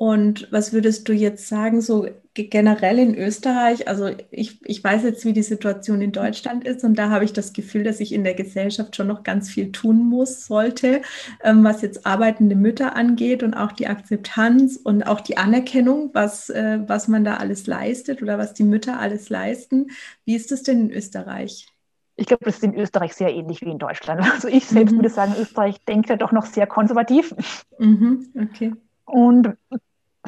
Und was würdest du jetzt sagen, so generell in Österreich? Also ich, ich weiß jetzt, wie die Situation in Deutschland ist und da habe ich das Gefühl, dass ich in der Gesellschaft schon noch ganz viel tun muss, sollte, ähm, was jetzt arbeitende Mütter angeht und auch die Akzeptanz und auch die Anerkennung, was, äh, was man da alles leistet oder was die Mütter alles leisten. Wie ist das denn in Österreich? Ich glaube, das ist in Österreich sehr ähnlich wie in Deutschland. Also ich selbst mhm. würde sagen, Österreich denkt ja doch noch sehr konservativ. Mhm. Okay. Und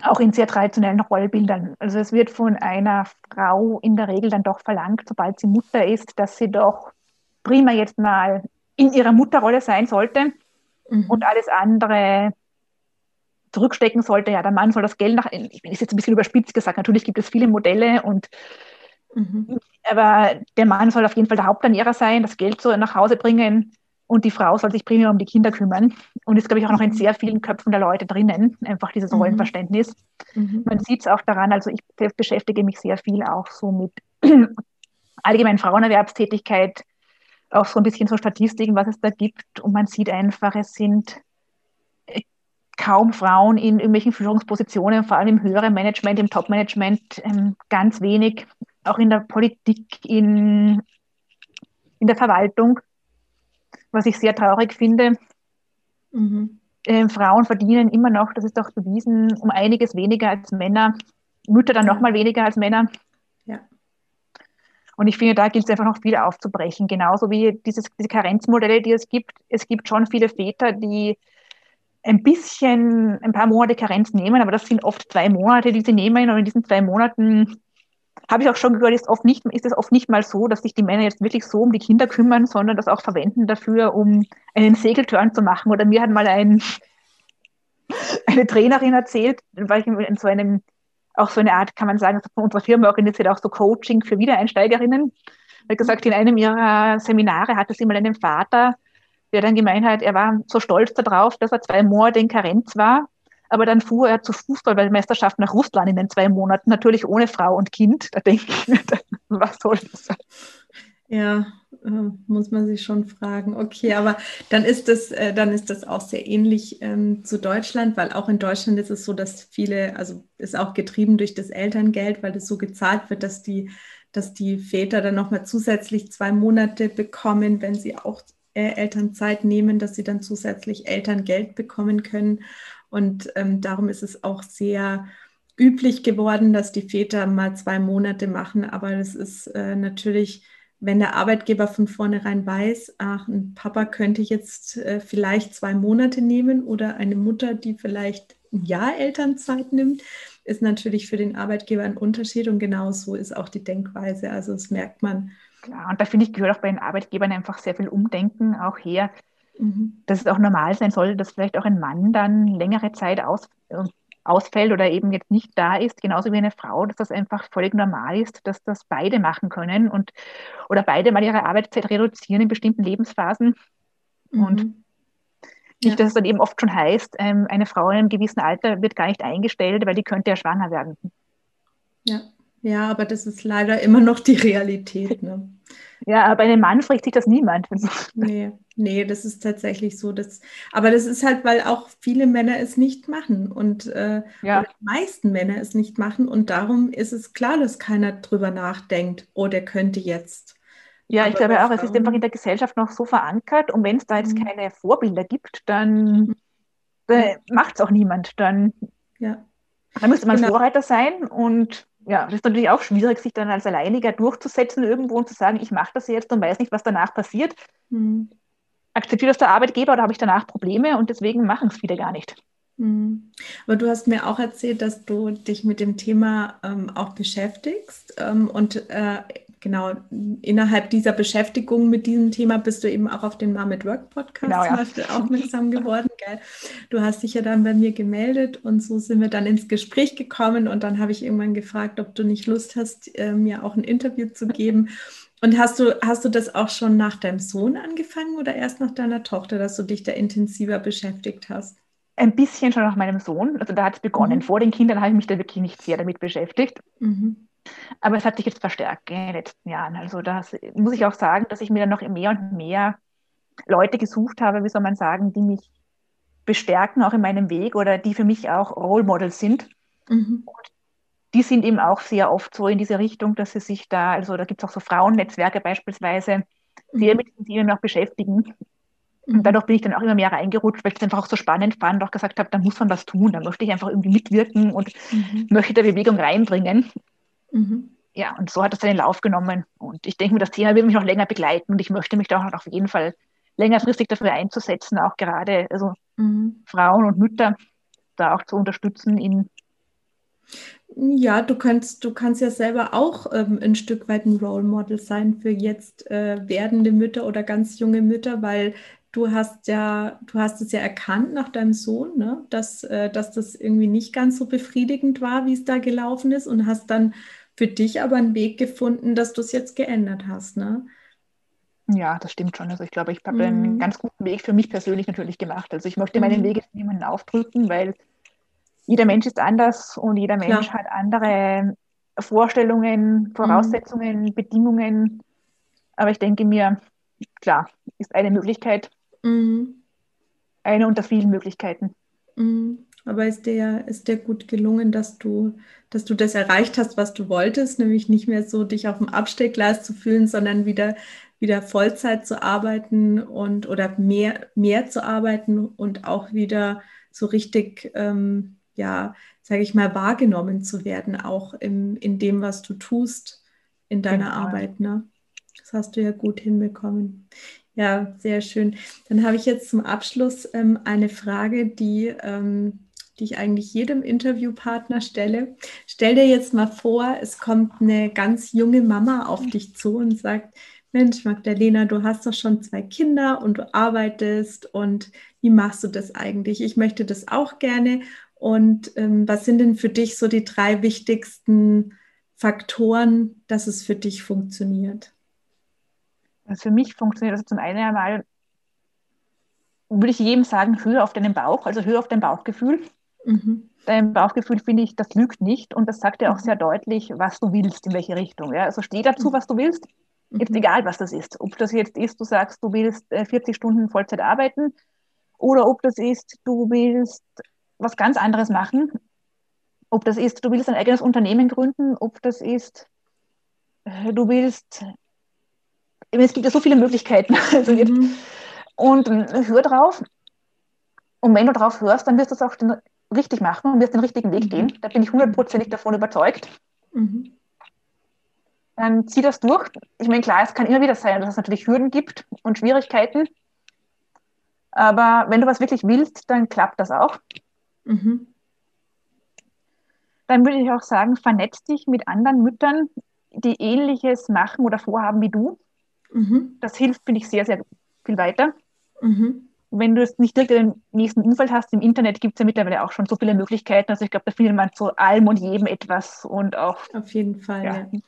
auch in sehr traditionellen Rollbildern. Also es wird von einer Frau in der Regel dann doch verlangt, sobald sie Mutter ist, dass sie doch prima jetzt mal in ihrer Mutterrolle sein sollte mhm. und alles andere zurückstecken sollte. Ja, der Mann soll das Geld nach, ich bin jetzt ein bisschen überspitzt gesagt, natürlich gibt es viele Modelle und mhm. aber der Mann soll auf jeden Fall der Haupternährer sein, das Geld so nach Hause bringen und die Frau soll sich primär um die Kinder kümmern. Und ist, glaube ich, auch noch in sehr vielen Köpfen der Leute drinnen, einfach dieses mhm. Rollenverständnis. Mhm. Man sieht es auch daran, also ich selbst beschäftige mich sehr viel auch so mit allgemeinen Frauenerwerbstätigkeit, auch so ein bisschen so Statistiken, was es da gibt. Und man sieht einfach, es sind äh, kaum Frauen in irgendwelchen Führungspositionen, vor allem im höheren Management, im Top-Management, ähm, ganz wenig, auch in der Politik, in, in der Verwaltung was ich sehr traurig finde. Mhm. Äh, Frauen verdienen immer noch, das ist auch bewiesen, um einiges weniger als Männer. Mütter dann ja. noch mal weniger als Männer. Ja. Und ich finde, da gilt es einfach noch viel aufzubrechen. Genauso wie dieses, diese Karenzmodelle, die es gibt. Es gibt schon viele Väter, die ein bisschen, ein paar Monate Karenz nehmen, aber das sind oft zwei Monate, die sie nehmen. Und in diesen zwei Monaten habe ich auch schon gehört, ist, oft nicht, ist es oft nicht mal so, dass sich die Männer jetzt wirklich so um die Kinder kümmern, sondern das auch verwenden dafür, um einen Segelturn zu machen. Oder mir hat mal ein, eine Trainerin erzählt, weil ich in so einem, auch so eine Art, kann man sagen, von unserer Firma organisiert auch so Coaching für Wiedereinsteigerinnen. Er hat gesagt, in einem ihrer Seminare hatte sie mal einen Vater, der dann gemeint hat, er war so stolz darauf, dass er zwei Monate in Karenz war aber dann fuhr er zur Fußballweltmeisterschaft nach Russland in den zwei Monaten, natürlich ohne Frau und Kind. Da denke ich mir, was soll das sein? Ja, äh, muss man sich schon fragen. Okay, aber dann ist das, äh, dann ist das auch sehr ähnlich ähm, zu Deutschland, weil auch in Deutschland ist es so, dass viele, also ist auch getrieben durch das Elterngeld, weil das so gezahlt wird, dass die, dass die Väter dann nochmal zusätzlich zwei Monate bekommen, wenn sie auch äh, Elternzeit nehmen, dass sie dann zusätzlich Elterngeld bekommen können. Und ähm, darum ist es auch sehr üblich geworden, dass die Väter mal zwei Monate machen, aber das ist äh, natürlich, wenn der Arbeitgeber von vornherein weiß, ach, ein Papa könnte jetzt äh, vielleicht zwei Monate nehmen oder eine Mutter, die vielleicht ein Jahr Elternzeit nimmt, ist natürlich für den Arbeitgeber ein Unterschied und genau so ist auch die Denkweise. Also das merkt man. Klar, und da finde ich, gehört auch bei den Arbeitgebern einfach sehr viel Umdenken auch her, mhm. dass es auch normal sein soll, dass vielleicht auch ein Mann dann längere Zeit aus, äh, ausfällt oder eben jetzt nicht da ist, genauso wie eine Frau, dass das einfach völlig normal ist, dass das beide machen können und oder beide mal ihre Arbeitszeit reduzieren in bestimmten Lebensphasen. Mhm. Und nicht, dass es dann eben oft schon heißt, ähm, eine Frau in einem gewissen Alter wird gar nicht eingestellt, weil die könnte ja schwanger werden. Ja, ja, aber das ist leider immer noch die Realität. Ne? Ja, aber bei einem Mann spricht sich das niemand. Nee, nee, das ist tatsächlich so. Dass, aber das ist halt, weil auch viele Männer es nicht machen und äh, ja. die meisten Männer es nicht machen. Und darum ist es klar, dass keiner drüber nachdenkt, oh, der könnte jetzt. Ja, ich glaube auch, es ist einfach in der Gesellschaft noch so verankert. Und wenn es da jetzt mhm. keine Vorbilder gibt, dann äh, macht es auch niemand. Dann, ja. dann müsste man genau. Vorreiter sein und ja, das ist natürlich auch schwierig, sich dann als Alleiniger durchzusetzen irgendwo und zu sagen, ich mache das jetzt und weiß nicht, was danach passiert. Mhm. Akzeptiert das der Arbeitgeber oder habe ich danach Probleme und deswegen machen es viele gar nicht. Mhm. Aber du hast mir auch erzählt, dass du dich mit dem Thema ähm, auch beschäftigst ähm, und äh, genau, innerhalb dieser Beschäftigung mit diesem Thema bist du eben auch auf den Mom at Work Podcast genau, ja. aufmerksam geworden. Gell? Du hast dich ja dann bei mir gemeldet und so sind wir dann ins Gespräch gekommen und dann habe ich irgendwann gefragt, ob du nicht Lust hast, äh, mir auch ein Interview zu geben. Und hast du, hast du das auch schon nach deinem Sohn angefangen oder erst nach deiner Tochter, dass du dich da intensiver beschäftigt hast? Ein bisschen schon nach meinem Sohn. Also da hat es begonnen. Mhm. Vor den Kindern habe ich mich da wirklich nicht sehr damit beschäftigt. Mhm. Aber es hat sich jetzt verstärkt in den letzten Jahren. Also das muss ich auch sagen, dass ich mir dann noch mehr und mehr Leute gesucht habe, wie soll man sagen, die mich bestärken, auch in meinem Weg oder die für mich auch Role Models sind. Mhm. Und die sind eben auch sehr oft so in diese Richtung, dass sie sich da, also da gibt es auch so Frauennetzwerke beispielsweise, sehr mhm. mit diesen Themen auch beschäftigen. Und mhm. dadurch bin ich dann auch immer mehr reingerutscht, weil ich es einfach auch so spannend fand und auch gesagt habe, da muss man was tun, da möchte ich einfach irgendwie mitwirken und mhm. möchte da Bewegung reinbringen. Mhm. Ja, und so hat es seinen Lauf genommen. Und ich denke mir, das Thema wird mich noch länger begleiten und ich möchte mich da auch auf jeden Fall längerfristig dafür einzusetzen, auch gerade also mhm. Frauen und Mütter da auch zu unterstützen in ja, du kannst, du kannst ja selber auch ähm, ein Stück weit ein Role Model sein für jetzt äh, werdende Mütter oder ganz junge Mütter, weil du hast ja, du hast es ja erkannt nach deinem Sohn, ne? dass, äh, dass das irgendwie nicht ganz so befriedigend war, wie es da gelaufen ist und hast dann für dich aber einen Weg gefunden, dass du es jetzt geändert hast, ne? Ja, das stimmt schon. Also ich glaube, ich habe mhm. einen ganz guten Weg für mich persönlich natürlich gemacht. Also ich möchte meinen mhm. Weg jetzt niemanden aufdrücken, weil jeder Mensch ist anders und jeder Mensch Klar. hat andere Vorstellungen, Voraussetzungen, mhm. Bedingungen. Aber ich denke mir, klar, ist eine Möglichkeit, mhm. eine unter vielen Möglichkeiten. Mhm. Aber ist dir, ist dir gut gelungen, dass du, dass du das erreicht hast, was du wolltest, nämlich nicht mehr so dich auf dem Abstellgleis zu fühlen, sondern wieder, wieder Vollzeit zu arbeiten und oder mehr, mehr zu arbeiten und auch wieder so richtig, ähm, ja, sage ich mal, wahrgenommen zu werden, auch im, in dem, was du tust in deiner genau. Arbeit. Ne? Das hast du ja gut hinbekommen. Ja, sehr schön. Dann habe ich jetzt zum Abschluss ähm, eine Frage, die, ähm, die ich eigentlich jedem Interviewpartner stelle. Stell dir jetzt mal vor, es kommt eine ganz junge Mama auf dich zu und sagt, Mensch, Magdalena, du hast doch schon zwei Kinder und du arbeitest und wie machst du das eigentlich? Ich möchte das auch gerne. Und ähm, was sind denn für dich so die drei wichtigsten Faktoren, dass es für dich funktioniert? Also für mich funktioniert das zum einen einmal, würde ich jedem sagen, höher auf deinen Bauch, also höher auf dein Bauchgefühl. Mhm. Dein Bauchgefühl, finde ich, das lügt nicht und das sagt dir auch mhm. sehr deutlich, was du willst, in welche Richtung. Ja? Also steh dazu, mhm. was du willst, jetzt mhm. egal, was das ist. Ob das jetzt ist, du sagst, du willst 40 äh, Stunden Vollzeit arbeiten oder ob das ist, du willst was ganz anderes machen. Ob das ist, du willst ein eigenes Unternehmen gründen, ob das ist, äh, du willst es gibt ja so viele Möglichkeiten. Also mhm. Und hör drauf. Und wenn du drauf hörst, dann wirst du es auch richtig machen und wirst den richtigen Weg mhm. gehen. Da bin ich hundertprozentig davon überzeugt. Mhm. Dann zieh das durch. Ich meine, klar, es kann immer wieder sein, dass es natürlich Hürden gibt und Schwierigkeiten. Aber wenn du was wirklich willst, dann klappt das auch. Mhm. Dann würde ich auch sagen, vernetz dich mit anderen Müttern, die ähnliches machen oder vorhaben wie du. Mhm. Das hilft, finde ich, sehr, sehr viel weiter. Mhm. Wenn du es nicht direkt im nächsten Umfeld hast, im Internet gibt es ja mittlerweile auch schon so viele Möglichkeiten. Also ich glaube, da findet man zu allem und jedem etwas und auch. Auf jeden Fall, ja. ja.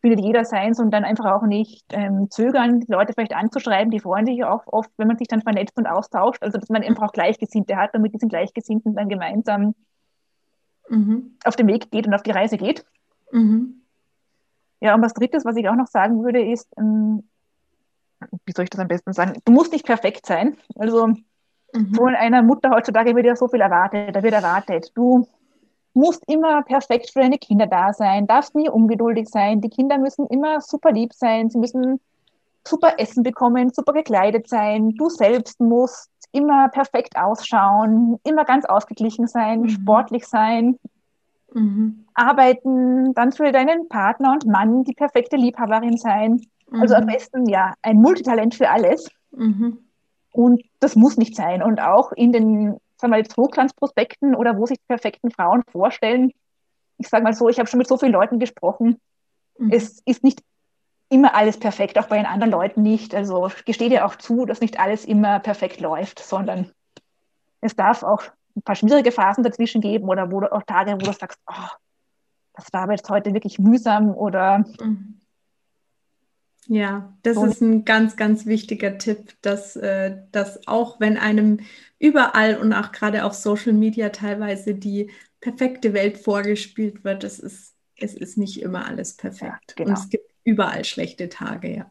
Findet jeder seins und dann einfach auch nicht ähm, zögern, die Leute vielleicht anzuschreiben. Die freuen sich auch oft, wenn man sich dann vernetzt und austauscht. Also, dass man einfach auch Gleichgesinnte hat und mit diesen Gleichgesinnten dann gemeinsam mhm. auf den Weg geht und auf die Reise geht. Mhm. Ja, und was drittes, was ich auch noch sagen würde, ist, ähm, wie soll ich das am besten sagen? Du musst nicht perfekt sein. Also mhm. von einer Mutter heutzutage wird ja so viel erwartet, da wird erwartet, du musst immer perfekt für deine Kinder da sein, darfst nie ungeduldig sein, die Kinder müssen immer super lieb sein, sie müssen super Essen bekommen, super gekleidet sein, du selbst musst immer perfekt ausschauen, immer ganz ausgeglichen sein, mhm. sportlich sein, mhm. arbeiten, dann für deinen Partner und Mann die perfekte Liebhaberin sein. Mhm. Also am mhm. besten ja ein Multitalent für alles. Mhm. Und das muss nicht sein. Und auch in den, sagen wir jetzt Hochglanzprospekten oder wo sich die perfekten Frauen vorstellen, ich sage mal so, ich habe schon mit so vielen Leuten gesprochen, mhm. es ist nicht immer alles perfekt, auch bei den anderen Leuten nicht. Also gestehe dir auch zu, dass nicht alles immer perfekt läuft, sondern es darf auch ein paar schwierige Phasen dazwischen geben oder wo du auch Tage, wo du sagst, oh, das war aber jetzt heute wirklich mühsam oder mhm. Ja, das ist ein ganz, ganz wichtiger Tipp, dass, äh, dass auch wenn einem überall und auch gerade auf Social Media teilweise die perfekte Welt vorgespielt wird, es ist, es ist nicht immer alles perfekt. Ja, genau. Und es gibt überall schlechte Tage, ja.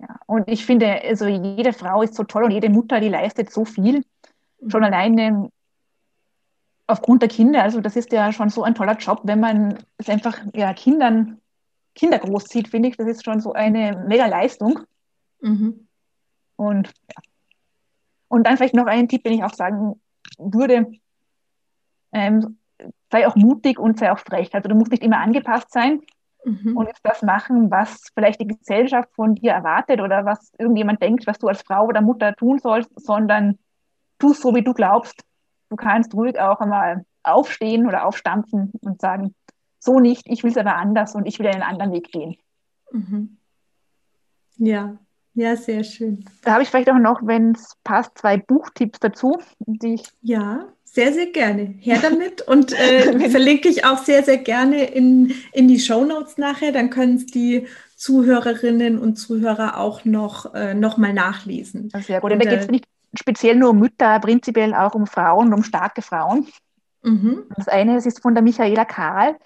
Ja, und ich finde, also jede Frau ist so toll und jede Mutter, die leistet so viel. Mhm. Schon alleine aufgrund der Kinder. Also das ist ja schon so ein toller Job, wenn man es einfach ja, Kindern Kinder großzieht, finde ich, das ist schon so eine mega Leistung. Mhm. Und, ja. und dann vielleicht noch ein Tipp, den ich auch sagen würde, ähm, sei auch mutig und sei auch frech. Also du musst nicht immer angepasst sein mhm. und das machen, was vielleicht die Gesellschaft von dir erwartet oder was irgendjemand denkt, was du als Frau oder Mutter tun sollst, sondern tu so, wie du glaubst. Du kannst ruhig auch einmal aufstehen oder aufstampfen und sagen, so nicht, ich will es aber anders und ich will einen anderen Weg gehen. Mhm. Ja, ja, sehr schön. Da habe ich vielleicht auch noch, wenn es passt, zwei Buchtipps dazu, die ich. Ja, sehr, sehr gerne. Her damit und äh, verlinke ich auch sehr, sehr gerne in, in die Show Notes nachher. Dann können es die Zuhörerinnen und Zuhörer auch noch, äh, noch mal nachlesen. Sehr gut. Und, da geht es nicht speziell nur um Mütter, prinzipiell auch um Frauen, um starke Frauen. Mhm. Das eine das ist von der Michaela Karl.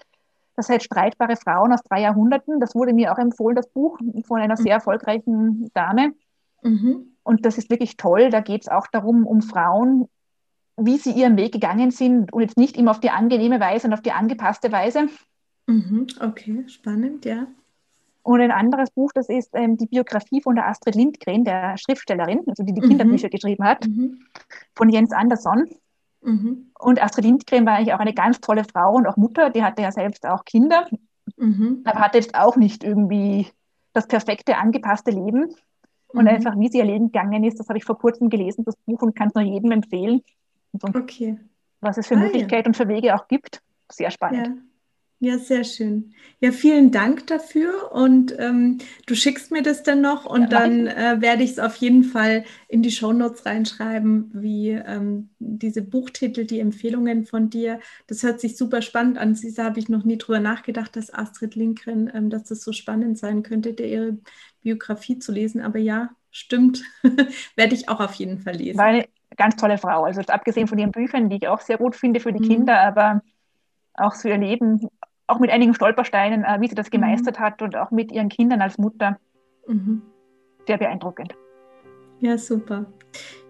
Das heißt Streitbare Frauen aus drei Jahrhunderten. Das wurde mir auch empfohlen, das Buch von einer sehr erfolgreichen Dame. Mhm. Und das ist wirklich toll. Da geht es auch darum, um Frauen, wie sie ihren Weg gegangen sind und jetzt nicht immer auf die angenehme Weise und auf die angepasste Weise. Mhm. Okay, spannend, ja. Und ein anderes Buch, das ist ähm, die Biografie von der Astrid Lindgren, der Schriftstellerin, also die die Kinderbücher mhm. geschrieben hat, mhm. von Jens Andersson. Mhm. Und Astrid Lindgren war eigentlich auch eine ganz tolle Frau und auch Mutter, die hatte ja selbst auch Kinder, mhm. aber hatte jetzt auch nicht irgendwie das perfekte, angepasste Leben. Und mhm. einfach, wie sie ihr Leben gegangen ist, das habe ich vor kurzem gelesen, das Buch, und kann es nur jedem empfehlen. So, okay. Was es für ah, Möglichkeiten ja. und für Wege auch gibt. Sehr spannend. Ja. Ja, sehr schön. Ja, vielen Dank dafür und ähm, du schickst mir das dann noch und ja, dann äh, werde ich es auf jeden Fall in die Shownotes reinschreiben, wie ähm, diese Buchtitel, die Empfehlungen von dir. Das hört sich super spannend an. Sisa habe ich noch nie drüber nachgedacht, dass Astrid Lindgren, ähm, dass das so spannend sein könnte, der ihre Biografie zu lesen. Aber ja, stimmt, werde ich auch auf jeden Fall lesen. Eine ganz tolle Frau. Also abgesehen von ihren Büchern, die ich auch sehr gut finde für die mhm. Kinder, aber auch für ihr Leben auch mit einigen Stolpersteinen, äh, wie sie das mhm. gemeistert mhm. hat und auch mit ihren Kindern als Mutter. Mhm. Sehr beeindruckend. Ja, super.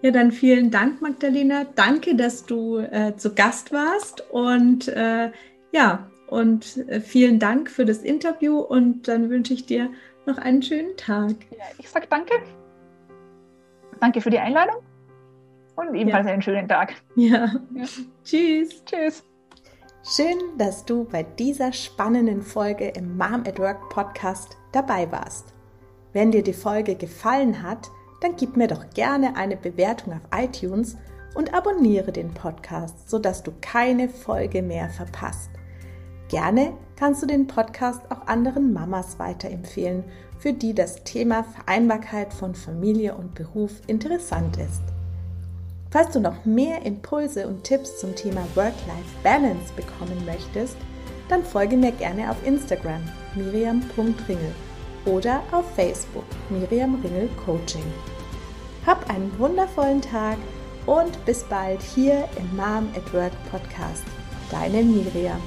Ja, dann vielen Dank, Magdalena. Danke, dass du äh, zu Gast warst und äh, ja, und äh, vielen Dank für das Interview und dann wünsche ich dir noch einen schönen Tag. Ja, ich sage danke. Danke für die Einladung Und ebenfalls ja. einen schönen Tag. Ja. ja. Tschüss. Tschüss. Schön, dass du bei dieser spannenden Folge im Mom at Work Podcast dabei warst. Wenn dir die Folge gefallen hat, dann gib mir doch gerne eine Bewertung auf iTunes und abonniere den Podcast, sodass du keine Folge mehr verpasst. Gerne kannst du den Podcast auch anderen Mamas weiterempfehlen, für die das Thema Vereinbarkeit von Familie und Beruf interessant ist. Falls du noch mehr Impulse und Tipps zum Thema Work-Life-Balance bekommen möchtest, dann folge mir gerne auf Instagram miriam.ringel oder auf Facebook Miriam Ringel Coaching. Hab einen wundervollen Tag und bis bald hier im Mom at Work Podcast. Deine Miriam.